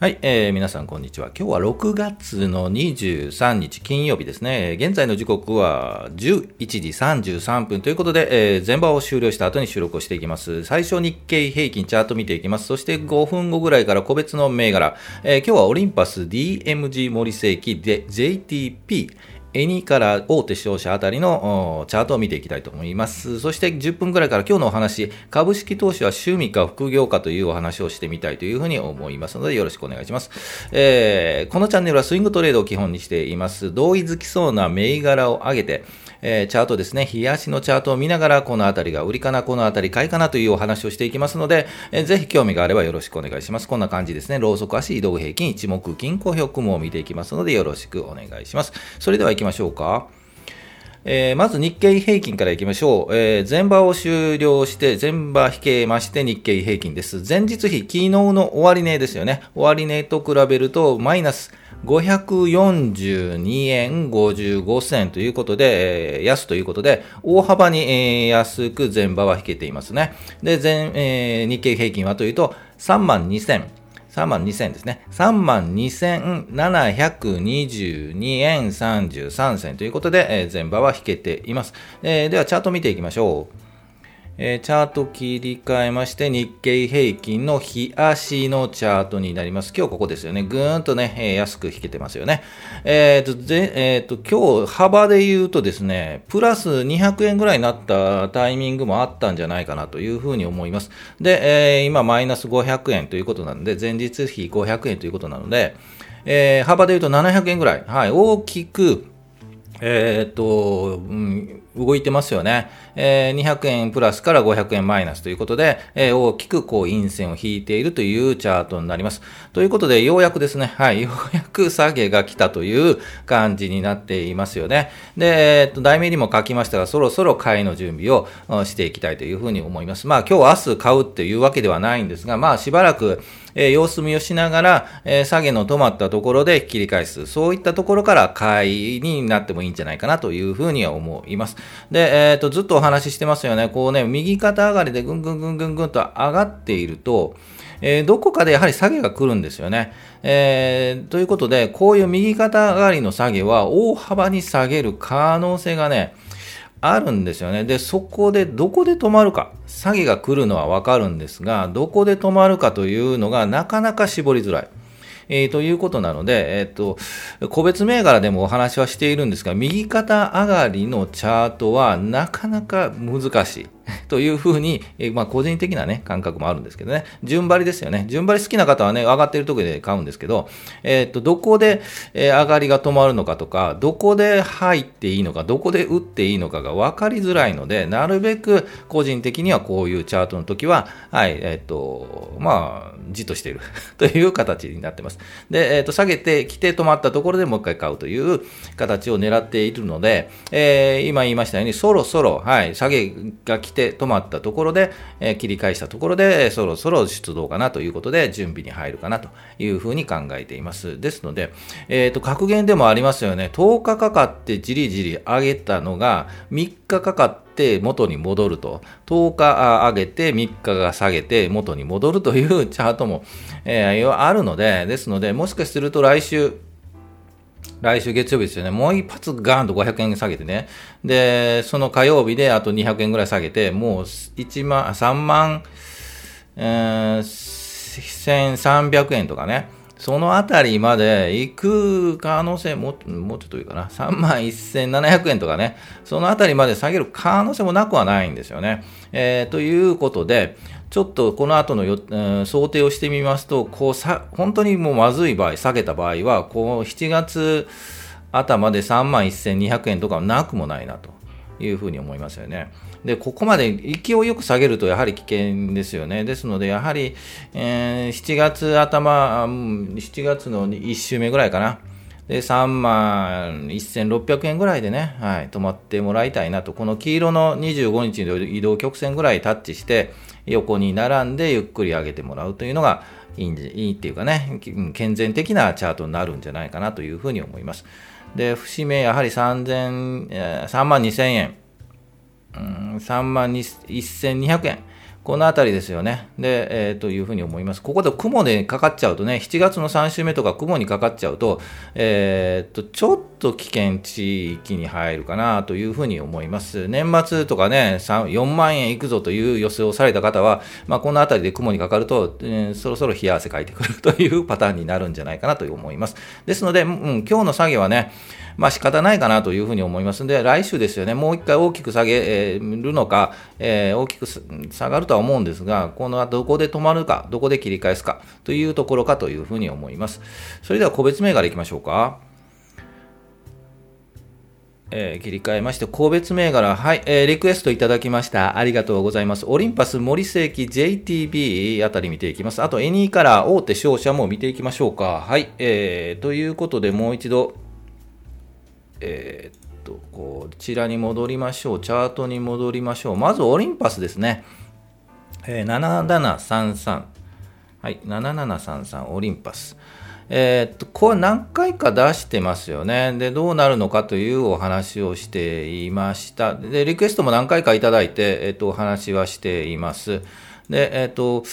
はい、えー、皆さんこんにちは。今日は6月の23日金曜日ですね。現在の時刻は11時33分ということで、えー、前場を終了した後に収録をしていきます。最初日経平均チャート見ていきます。そして5分後ぐらいから個別の銘柄。えー、今日はオリンパス DMG 森世紀で JTP エニから大手商社あたりのチャートを見ていきたいと思います。そして10分くらいから今日のお話、株式投資は趣味か副業かというお話をしてみたいというふうに思いますのでよろしくお願いします。えー、このチャンネルはスイングトレードを基本にしています。同意づきそうな銘柄を上げて、えー、チャートですね、冷やしのチャートを見ながら、このあたりが売りかな、このあたり買いかなというお話をしていきますので、えー、ぜひ興味があればよろしくお願いします。こんな感じですね、ローソク足移動平均、一目金、公表雲を見ていきますので、よろしくお願いします。それではきましょうか。えー、まず日経平均からいきましょう。えー、前場を終了して、前場引けまして日経平均です。前日比、昨日の終値ですよね。終値と比べると、マイナス542円55銭ということで、えー、安ということで、大幅に、えー、安く前場は引けていますね。で、前、えー、日経平均はというと、3万2000 3万2000ですね。3万2722円33銭ということで、えー、前場は引けています。えー、では、チャート見ていきましょう。えー、チャート切り替えまして、日経平均の日足のチャートになります。今日ここですよね。ぐーんとね、えー、安く引けてますよね。えっ、と、で、えっ、と、今日幅で言うとですね、プラス200円ぐらいになったタイミングもあったんじゃないかなというふうに思います。で、え今マイナス500円ということなので、前日比500円ということなので、え幅で言うと700円ぐらい、はい、大きく、えっ、と、動いてますよね。えー、200円プラスから500円マイナスということで、大きくこう陰線を引いているというチャートになります。ということで、ようやくですね、はい、ようやく下げが来たという感じになっていますよね。で、えー、っと、題名にも書きましたが、そろそろ買いの準備をしていきたいというふうに思います。まあ、今日明日買うっていうわけではないんですが、まあ、しばらく、え、様子見をしながら、え、下げの止まったところで切り返す。そういったところから買いになってもいいんじゃないかなというふうには思います。で、えっ、ー、と、ずっとお話ししてますよね。こうね、右肩上がりでぐんぐんぐんぐんぐんと上がっていると、えー、どこかでやはり下げが来るんですよね。えー、ということで、こういう右肩上がりの下げは大幅に下げる可能性がね、あるんですよね。で、そこでどこで止まるか。詐欺が来るのはわかるんですが、どこで止まるかというのがなかなか絞りづらい。えー、ということなので、えっ、ー、と、個別銘柄でもお話はしているんですが、右肩上がりのチャートはなかなか難しい。というふうに、まあ、個人的なね、感覚もあるんですけどね。順張りですよね。順張り好きな方はね、上がってるところで買うんですけど、えっ、と、どこで、上がりが止まるのかとか、どこで入っていいのか、どこで打っていいのかが分かりづらいので、なるべく個人的にはこういうチャートの時は、はい、えっ、と、まあ、じっとしている という形になってます。で、えっ、と、下げてきて止まったところでもう一回買うという形を狙っているので、え今言いましたように、そろそろ、はい、下げが来て止まったところで、えー、切り返したところで、そろそろ出動かなということで、準備に入るかなというふうに考えています。ですので、えっ、ー、と、格言でもありますよね。10日かかってじりじり上げたのが、3日かかって元に戻ると。10日上げて3日が下げて元に戻るというチャートも、えー、あるので、ですので、もしかすると来週、来週月曜日ですよね。もう一発ガーンと500円下げてね。で、その火曜日であと200円ぐらい下げて、もう1万、3万、えー、1300円とかね。そのあたりまで行く可能性も、もうちょっといいかな。3万1700円とかね。そのあたりまで下げる可能性もなくはないんですよね。えー、ということで、ちょっとこの後のよ、えー、想定をしてみますと、こうさ、本当にもうまずい場合、下げた場合は、こう7月頭で3万1200円とかはなくもないなというふうに思いますよね。で、ここまで勢いよく下げるとやはり危険ですよね。ですので、やはり、えー、7月頭、7月の1週目ぐらいかな。で、3万1600円ぐらいでね、はい、止まってもらいたいなと。この黄色の25日の移動曲線ぐらいタッチして、横に並んでゆっくり上げてもらうというのがいいんいいっていうかね、健全的なチャートになるんじゃないかなというふうに思います。で、節目やはり3000、3万2000円、3万1200円。このあたりですよね。で、えー、というふうに思います。ここで雲でかかっちゃうとね、7月の3週目とか雲にかかっちゃうと、えー、と、ちょっと危険地域に入るかなというふうに思います。年末とかね、4万円いくぞという予想をされた方は、まあ、このあたりで雲にかかると、えー、そろそろ冷や汗かいてくるというパターンになるんじゃないかなと思います。ですので、うん、今日の作業はね、まあ仕方ないかなというふうに思いますので、来週ですよね、もう一回大きく下げるのか、えー、大きく下がるとは思うんですが、このどこで止まるか、どこで切り返すかというところかというふうに思います。それでは個別銘柄いきましょうか。えー、切り替えまして、個別銘柄、はい、えー、リクエストいただきました。ありがとうございます。オリンパス、森世紀、JTB あたり見ていきます。あと、エニーカラー、大手商社も見ていきましょうか。はい、えー、ということで、もう一度、えー、っと、こちらに戻りましょう。チャートに戻りましょう。まず、オリンパスですね。えー、7733。はい、7733、オリンパス。えー、っと、これ何回か出してますよね。で、どうなるのかというお話をしていました。で、リクエストも何回かいただいて、え、っと、お話はしています。で、え、っと、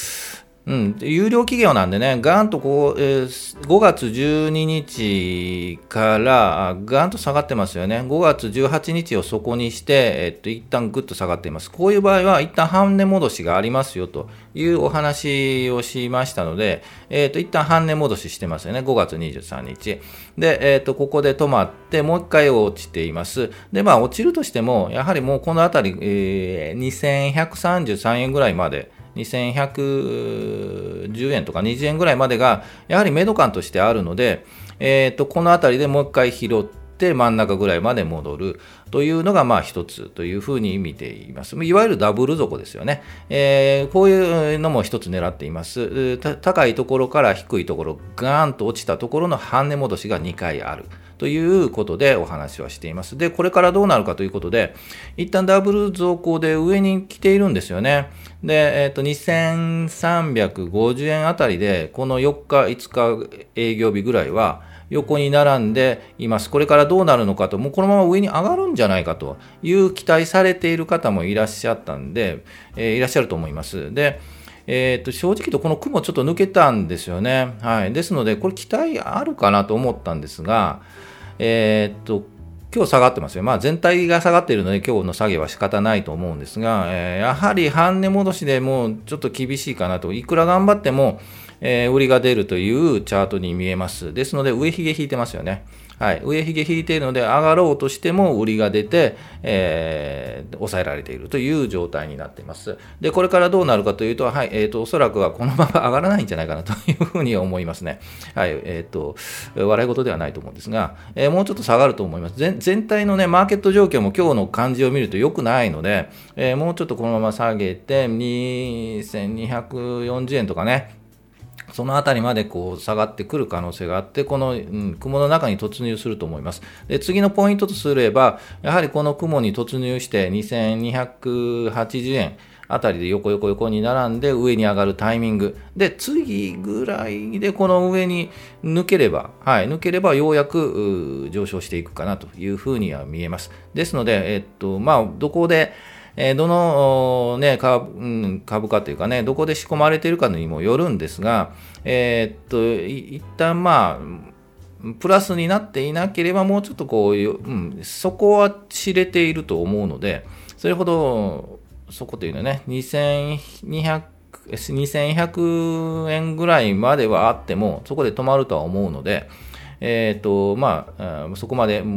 うん、有料企業なんでね、ガーンとこう、えー、5月12日からガーンと下がってますよね。5月18日を底にして、えっと、一旦ぐっと下がっています。こういう場合は、一旦半値戻しがありますよというお話をしましたので、えっと、一旦半値戻ししてますよね。5月23日。で、えっと、ここで止まって、もう一回落ちています。で、まあ、落ちるとしても、やはりもうこのあたり、えー、2133円ぐらいまで、2110円とか20円ぐらいまでが、やはりメド感としてあるので、えー、とこのあたりでもう一回拾って、真ん中ぐらいまで戻るというのがまあ一つというふうに見ています。いわゆるダブル底ですよね。えー、こういうのも一つ狙っています。高いところから低いところ、ガーンと落ちたところの半値戻しが2回ある。ということでお話はしています。で、これからどうなるかということで、一旦ダブル増高で上に来ているんですよね。で、えっ、ー、と、2350円あたりで、この4日、5日営業日ぐらいは、横に並んでいます。これからどうなるのかと、もうこのまま上に上がるんじゃないかという期待されている方もいらっしゃったんで、えー、いらっしゃると思います。で、えー、と正直とこの雲ちょっと抜けたんですよね。はい。ですので、これ期待あるかなと思ったんですが、えー、っと、今日下がってますよ。まあ全体が下がっているので今日の下げは仕方ないと思うんですが、えー、やはり半値戻しでもうちょっと厳しいかなと。いくら頑張っても、えー、売りが出るというチャートに見えます。ですので上髭引いてますよね。はい、上髭引いているので上がろうとしても売りが出て、えー、抑えられているという状態になっています。で、これからどうなるかというと、はい、えっ、ー、と、おそらくはこのまま上がらないんじゃないかなというふうに思いますね。はい、えっ、ー、と、笑い事ではないと思うんですが、えー、もうちょっと下がると思います。全体のね、マーケット状況も今日の感じを見ると良くないので、えー、もうちょっとこのまま下げて、2240円とかね、そのあたりまでこう下がってくる可能性があって、この、うん、雲の中に突入すると思います。で、次のポイントとすれば、やはりこの雲に突入して2280円、あたりで横横横に並んで上に上がるタイミング。で、次ぐらいでこの上に抜ければ、はい、抜ければようやく上昇していくかなというふうには見えます。ですので、えっと、まあ、どこで、えー、どの、ね、株,、うん、株価というかね、どこで仕込まれているかにもよるんですが、えー、っと、一旦まあ、プラスになっていなければ、もうちょっとこういう、うん、そこは知れていると思うので、それほど、そこというのはね、2200 2100円ぐらいまではあっても、そこで止まるとは思うので、えーとまあ、そこまでホ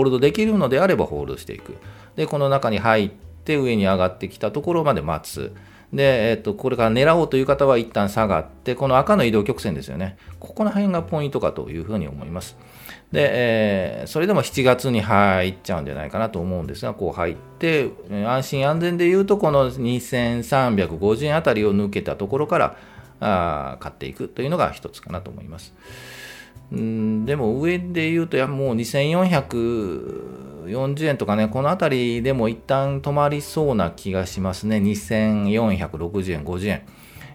ールドできるのであればホールドしていく。で、この中に入ってって上に上がってきたところまで待つ。で、えっと、これから狙おうという方は一旦下がって、この赤の移動曲線ですよね。ここの辺がポイントかというふうに思います。で、えー、それでも7月に入っちゃうんじゃないかなと思うんですが、こう入って、安心安全で言うと、この2350円あたりを抜けたところからあ買っていくというのが一つかなと思います。うんでも上で言うと、やもう2440円とかね、この辺りでも一旦止まりそうな気がしますね。2460円、50円、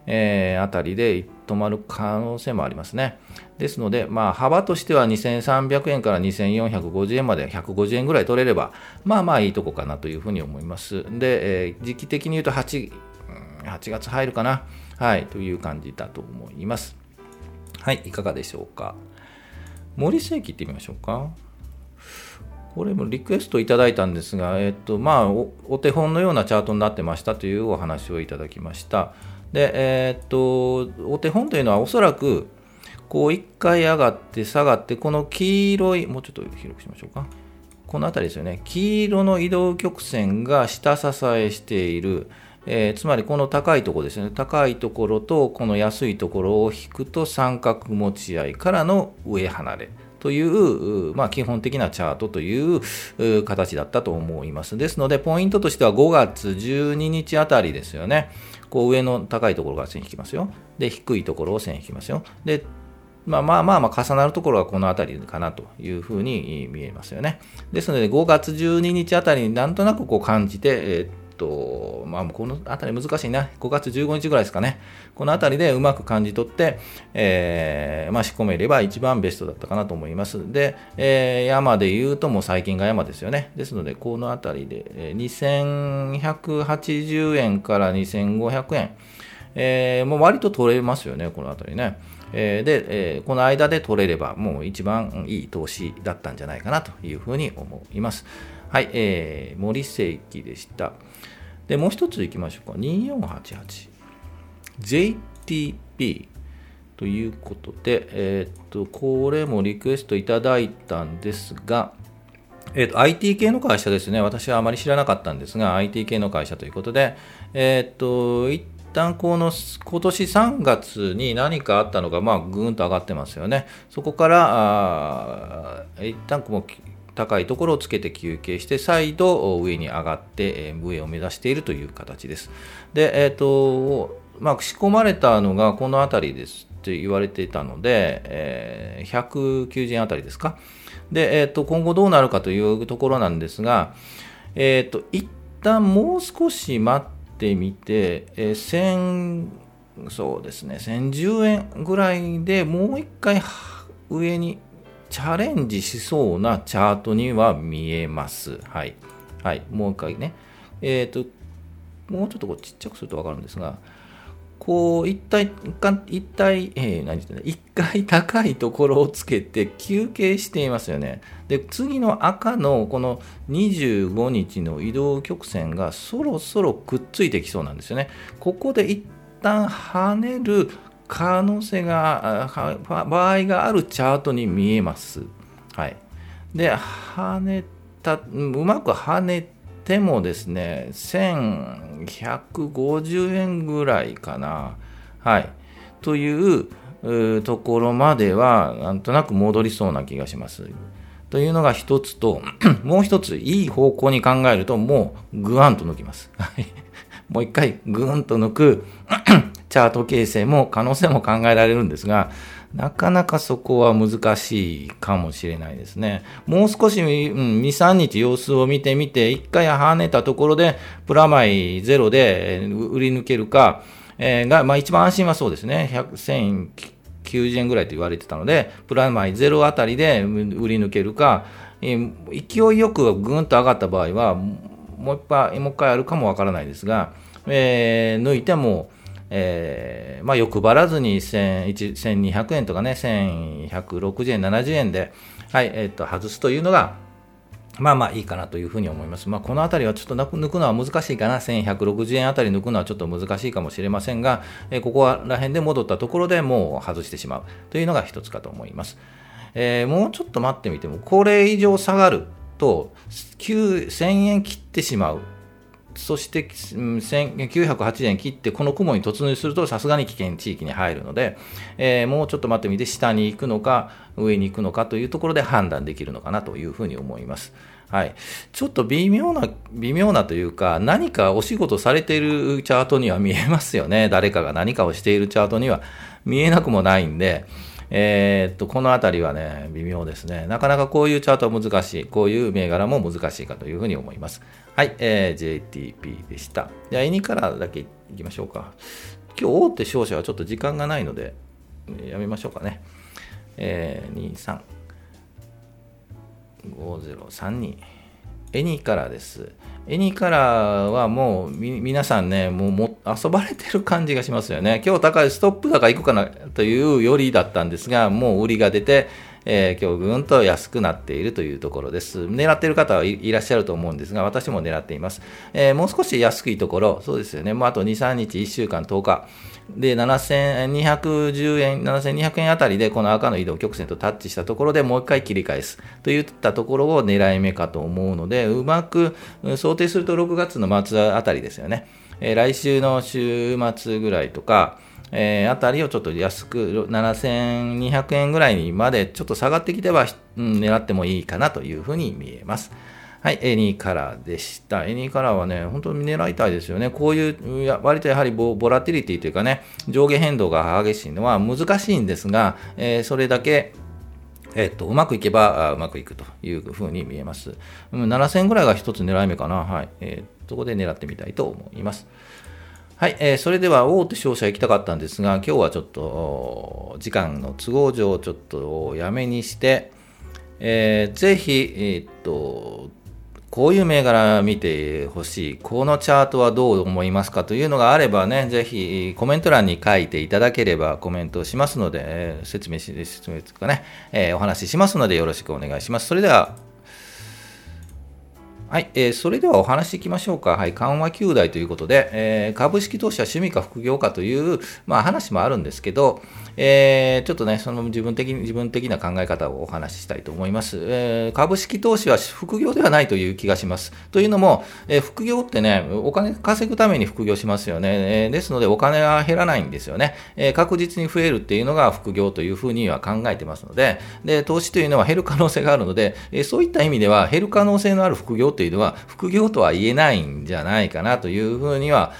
えー、あたりで止まる可能性もありますね。ですので、まあ、幅としては2300円から2450円まで150円ぐらい取れれば、まあまあいいとこかなというふうに思います。で、えー、時期的に言うと8、8月入るかな。はい、という感じだと思います。はい、いかがでしょうか。森世紀いってみましょうか。これもリクエストいただいたんですが、えっとまあお、お手本のようなチャートになってましたというお話をいただきました。で、えっと、お手本というのはおそらく、こう1回上がって下がって、この黄色い、もうちょっと広くしましょうか。この辺りですよね。黄色の移動曲線が下支えしている。えー、つまりこの高いところですね。高いところとこの安いところを引くと三角持ち合いからの上離れ。という、まあ、基本的なチャートという形だったと思います。ですので、ポイントとしては5月12日あたりですよね。こう上の高いところが線引きますよ。で、低いところを線引きますよ。で、まあまあまあ重なるところはこの辺りかなというふうに見えますよね。ですので5月12日あたりになんとなくこう感じて、えー、と、まあ、この辺り難しいな。5月15日ぐらいですかね。この辺りでうまく感じ取って、えー、まあ、仕込めれば一番ベストだったかなと思います。で、えー、山で言うともう最近が山ですよね。ですので、この辺りで、え2180円から2500円。えー、もう割と取れますよね、この辺りね。で、この間で取れれば、もう一番いい投資だったんじゃないかなというふうに思います。はい、えー、森世紀でした。で、もう一ついきましょうか。2488。JTP ということで、えっ、と、これもリクエストいただいたんですが、えっ、と、IT 系の会社ですね。私はあまり知らなかったんですが、IT 系の会社ということで、えっ、と、一旦この今年3月に何かあったのが、まあ、ぐーんと上がってますよね。そこから、あ一旦こう高いところをつけて休憩して再度上に上がって上を目指しているという形です。で、えっ、ー、と、まあ、仕込まれたのがこの辺りですって言われていたので、えー、190円あたりですか。で、えっ、ー、と、今後どうなるかというところなんですが、えっ、と、一旦もう少し待ってみて、えー、1000、そうですね、1010円ぐらいでもう一回上にチャレンジしそうなチャートには見えます。はい。はい。もう一回ね。えっ、ー、と、もうちょっとこうちっちゃくするとわかるんですが、こう、一体、一体、えー、何言ってんだ、一回高いところをつけて休憩していますよね。で、次の赤のこの25日の移動曲線がそろそろくっついてきそうなんですよね。ここで一旦跳ねる可能性が、場合があるチャートに見えます。はい。で、跳ねた、うまく跳ねてもですね、1150円ぐらいかな。はい。というところまでは、なんとなく戻りそうな気がします。というのが一つと、もう一つ、いい方向に考えると、もうぐわんと抜きます。もう一回、ぐーんと抜く チャート形成も可能性も考えられるんですが、なかなかそこは難しいかもしれないですね。もう少し、うん、2、3日様子を見てみて、1回跳ねたところで、プラマイゼロで売り抜けるか、えー、が、まあ一番安心はそうですね。100、1090円ぐらいと言われてたので、プラマイゼロあたりで売り抜けるか、えー、勢いよくぐんと上がった場合は、もう一回、もう一回あるかもわからないですが、えー、抜いても、えー、まあ、欲張らずに1200円とかね、1160円、70円で、はい、えっ、ー、と、外すというのが、まあまあいいかなというふうに思います。まあ、このあたりはちょっと抜くのは難しいかな。1160円あたり抜くのはちょっと難しいかもしれませんが、えー、ここら辺で戻ったところでもう外してしまうというのが一つかと思います。えー、もうちょっと待ってみても、これ以上下がると、1000円切ってしまうそして1908円切ってこの雲に突入するとさすがに危険地域に入るので、えー、もうちょっと待ってみて下に行くのか上に行くのかというところで判断できるのかなというふうに思います。はい、ちょっと微妙な、微妙なというか、何かお仕事されているチャートには見えますよね。誰かが何かをしているチャートには見えなくもないんで、えー、っと、このあたりはね、微妙ですね。なかなかこういうチャートは難しい。こういう銘柄も難しいかというふうに思います。はい、えー、JTP でした。じゃあ、エニカラーだけいきましょうか。今日大手商社はちょっと時間がないので、やめましょうかね。えー、23。5032。エニーカラーです。エニーカラーはもう皆さんね、もうも遊ばれてる感じがしますよね。今日高いストップ高いくかなというよりだったんですが、もう売りが出て、えー、今日ぐんと安くなっているというところです。狙っている方はいらっしゃると思うんですが、私も狙っています。えー、もう少し安いところ、そうですよね、もうあと2、3日、1週間、10日。で、7210円、7200円あたりで、この赤の移動曲線とタッチしたところでもう一回切り返すといったところを狙い目かと思うので、うまく想定すると6月の末あたりですよね。えー、来週の週末ぐらいとか、えー、あたりをちょっと安く、7200円ぐらいにまでちょっと下がってきては、うん、狙ってもいいかなというふうに見えます。はい、エニーカラーでした。エニーカラーはね、本当に狙いたいですよね。こういう、割とやはりボラティリティというかね、上下変動が激しいのは難しいんですが、えー、それだけ、えっと、うまくいけばうまくいくというふうに見えます。7000ぐらいが一つ狙い目かな。はい。えー、そこで狙ってみたいと思います。はい、えー、それでは大手商社行きたかったんですが、今日はちょっと時間の都合上、ちょっとやめにして、えー、ぜひ、えー、っと、こういう銘柄見てほしい、このチャートはどう思いますかというのがあればね、ぜひコメント欄に書いていただければコメントをしますので、説明し、説明とかね、えー、お話ししますのでよろしくお願いします。それでは、はい、えー、それではお話いきましょうか。はい、緩和9代ということで、えー、株式投資は趣味か副業かという、まあ、話もあるんですけど、えー、ちょっとね、その自分的に、自分的な考え方をお話ししたいと思います。えー、株式投資は副業ではないという気がします。というのも、えー、副業ってね、お金稼ぐために副業しますよね。えー、ですので、お金は減らないんですよね。えー、確実に増えるっていうのが副業というふうには考えてますので、で、投資というのは減る可能性があるので、えー、そういった意味では、減る可能性のある副業というのは、副業とは言えないんじゃないかなというふうには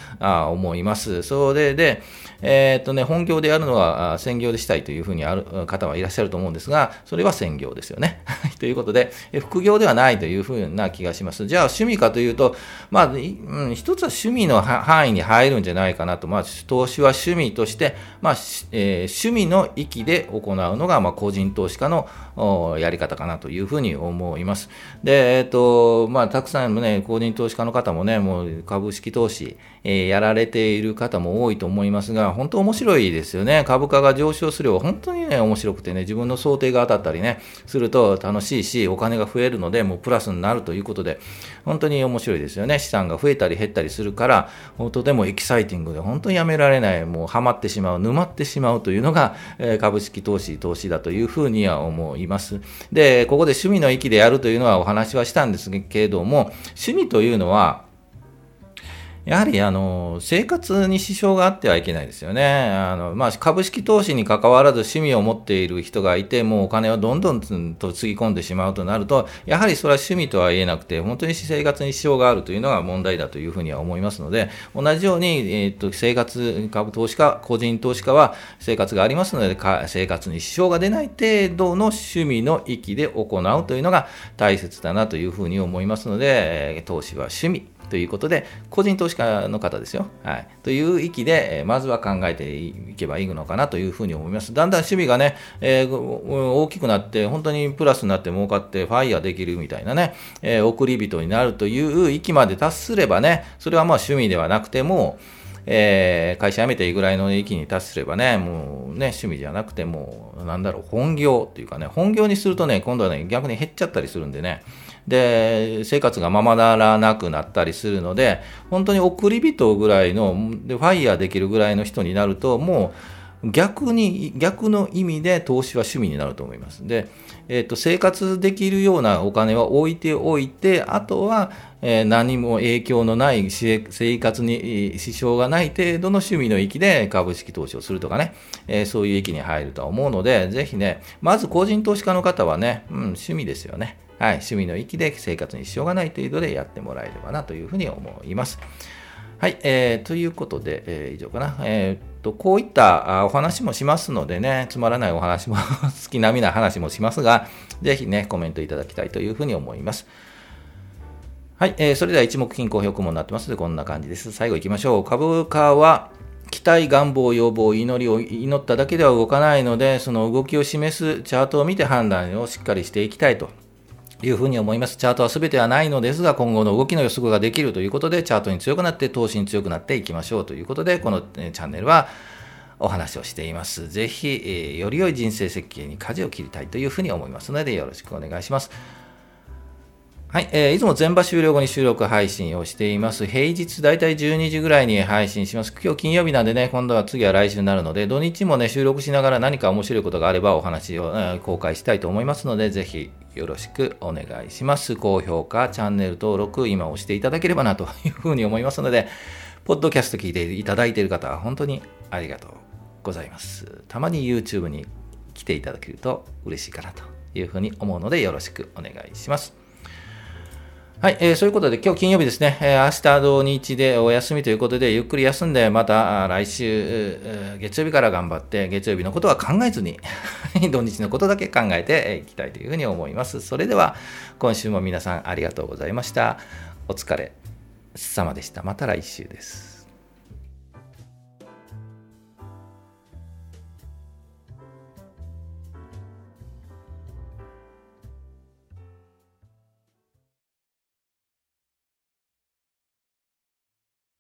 思います。それで、えー、っとね、本業でやるのは専業でしたいというふうにある方はいらっしゃると思うんですが、それは専業ですよね。ということで、副業ではないというふうな気がします。じゃあ趣味かというと、まあ、うん、一つは趣味の範囲に入るんじゃないかなと、まあ、投資は趣味として、まあえー、趣味の域で行うのが、まあ、個人投資家のやり方かなというふうに思います。で、えっ、と、まあ、たくさんのね、個人投資家の方もね、もう株式投資、え、やられている方も多いと思いますが、本当面白いですよね。株価が上昇すれば本当にね、面白くてね、自分の想定が当たったりね、すると楽しいし、お金が増えるので、もうプラスになるということで、本当に面白いですよね。資産が増えたり減ったりするから、とてもエキサイティングで、本当にやめられない、もうハマってしまう、沼ってしまうというのが、え、株式投資、投資だというふうには思います。で、ここで趣味の域でやるというのはお話はしたんですけれども、趣味というのは、やはりあの生活に支障があってはいけないですよね。あのまあ、株式投資に関わらず趣味を持っている人がいて、もうお金をどんどんとつぎ込んでしまうとなると、やはりそれは趣味とは言えなくて、本当に生活に支障があるというのが問題だというふうには思いますので、同じように、えー、と生活、株投資家、個人投資家は生活がありますので、生活に支障が出ない程度の趣味の域で行うというのが大切だなというふうに思いますので、投資は趣味。ということで、個人投資家の方ですよ。はい。という域で、えまずは考えていけばいいのかなというふうに思います。だんだん趣味がね、えー、大きくなって、本当にプラスになって儲かって、ファイヤーできるみたいなね、えー、送り人になるという域まで達すればね、それはまあ趣味ではなくても、えー、会社辞めていいぐらいの域に達すればね、もうね、趣味じゃなくてもう、なんだろう、本業っていうかね、本業にするとね、今度はね、逆に減っちゃったりするんでね、で、生活がままならなくなったりするので、本当に送り人ぐらいの、でファイヤーできるぐらいの人になると、もう逆に、逆の意味で投資は趣味になると思います。で、えーと、生活できるようなお金は置いておいて、あとは、えー、何も影響のない生活に支障がない程度の趣味の域で株式投資をするとかね、えー、そういう域に入るとは思うので、ぜひね、まず個人投資家の方はね、うん、趣味ですよね。はい、趣味の域で生活に支障がない程度でやってもらえればなというふうに思います。はい、えー、ということで、えー、以上かな。えー、っと、こういったお話もしますのでね、つまらないお話も 好きなみな話もしますが、ぜひね、コメントいただきたいというふうに思います。はい、えー、それでは一目金公表雲になってますので、こんな感じです。最後行きましょう。株価は、期待、願望、要望、祈りを祈っただけでは動かないので、その動きを示すチャートを見て判断をしっかりしていきたいというふうに思います。チャートは全てはないのですが、今後の動きの予測ができるということで、チャートに強くなって、投資に強くなっていきましょうということで、このチャンネルはお話をしています。ぜひ、え、より良い人生設計に舵を切りたいというふうに思いますので、よろしくお願いします。はい、えー、いつも全場終了後に収録配信をしています。平日だいたい12時ぐらいに配信します。今日金曜日なんでね、今度は次は来週になるので、土日もね、収録しながら何か面白いことがあればお話を、えー、公開したいと思いますので、ぜひよろしくお願いします。高評価、チャンネル登録、今押していただければなというふうに思いますので、ポッドキャスト聞いていただいている方は本当にありがとうございます。たまに YouTube に来ていただけると嬉しいかなというふうに思うので、よろしくお願いします。はい、えー、そういうことで今日金曜日ですね、えー、明日土日でお休みということで、ゆっくり休んで、また来週、月曜日から頑張って、月曜日のことは考えずに 土日のことだけ考えていきたいというふうに思います。それでは、今週も皆さんありがとうございました。お疲れ様でした。また来週です。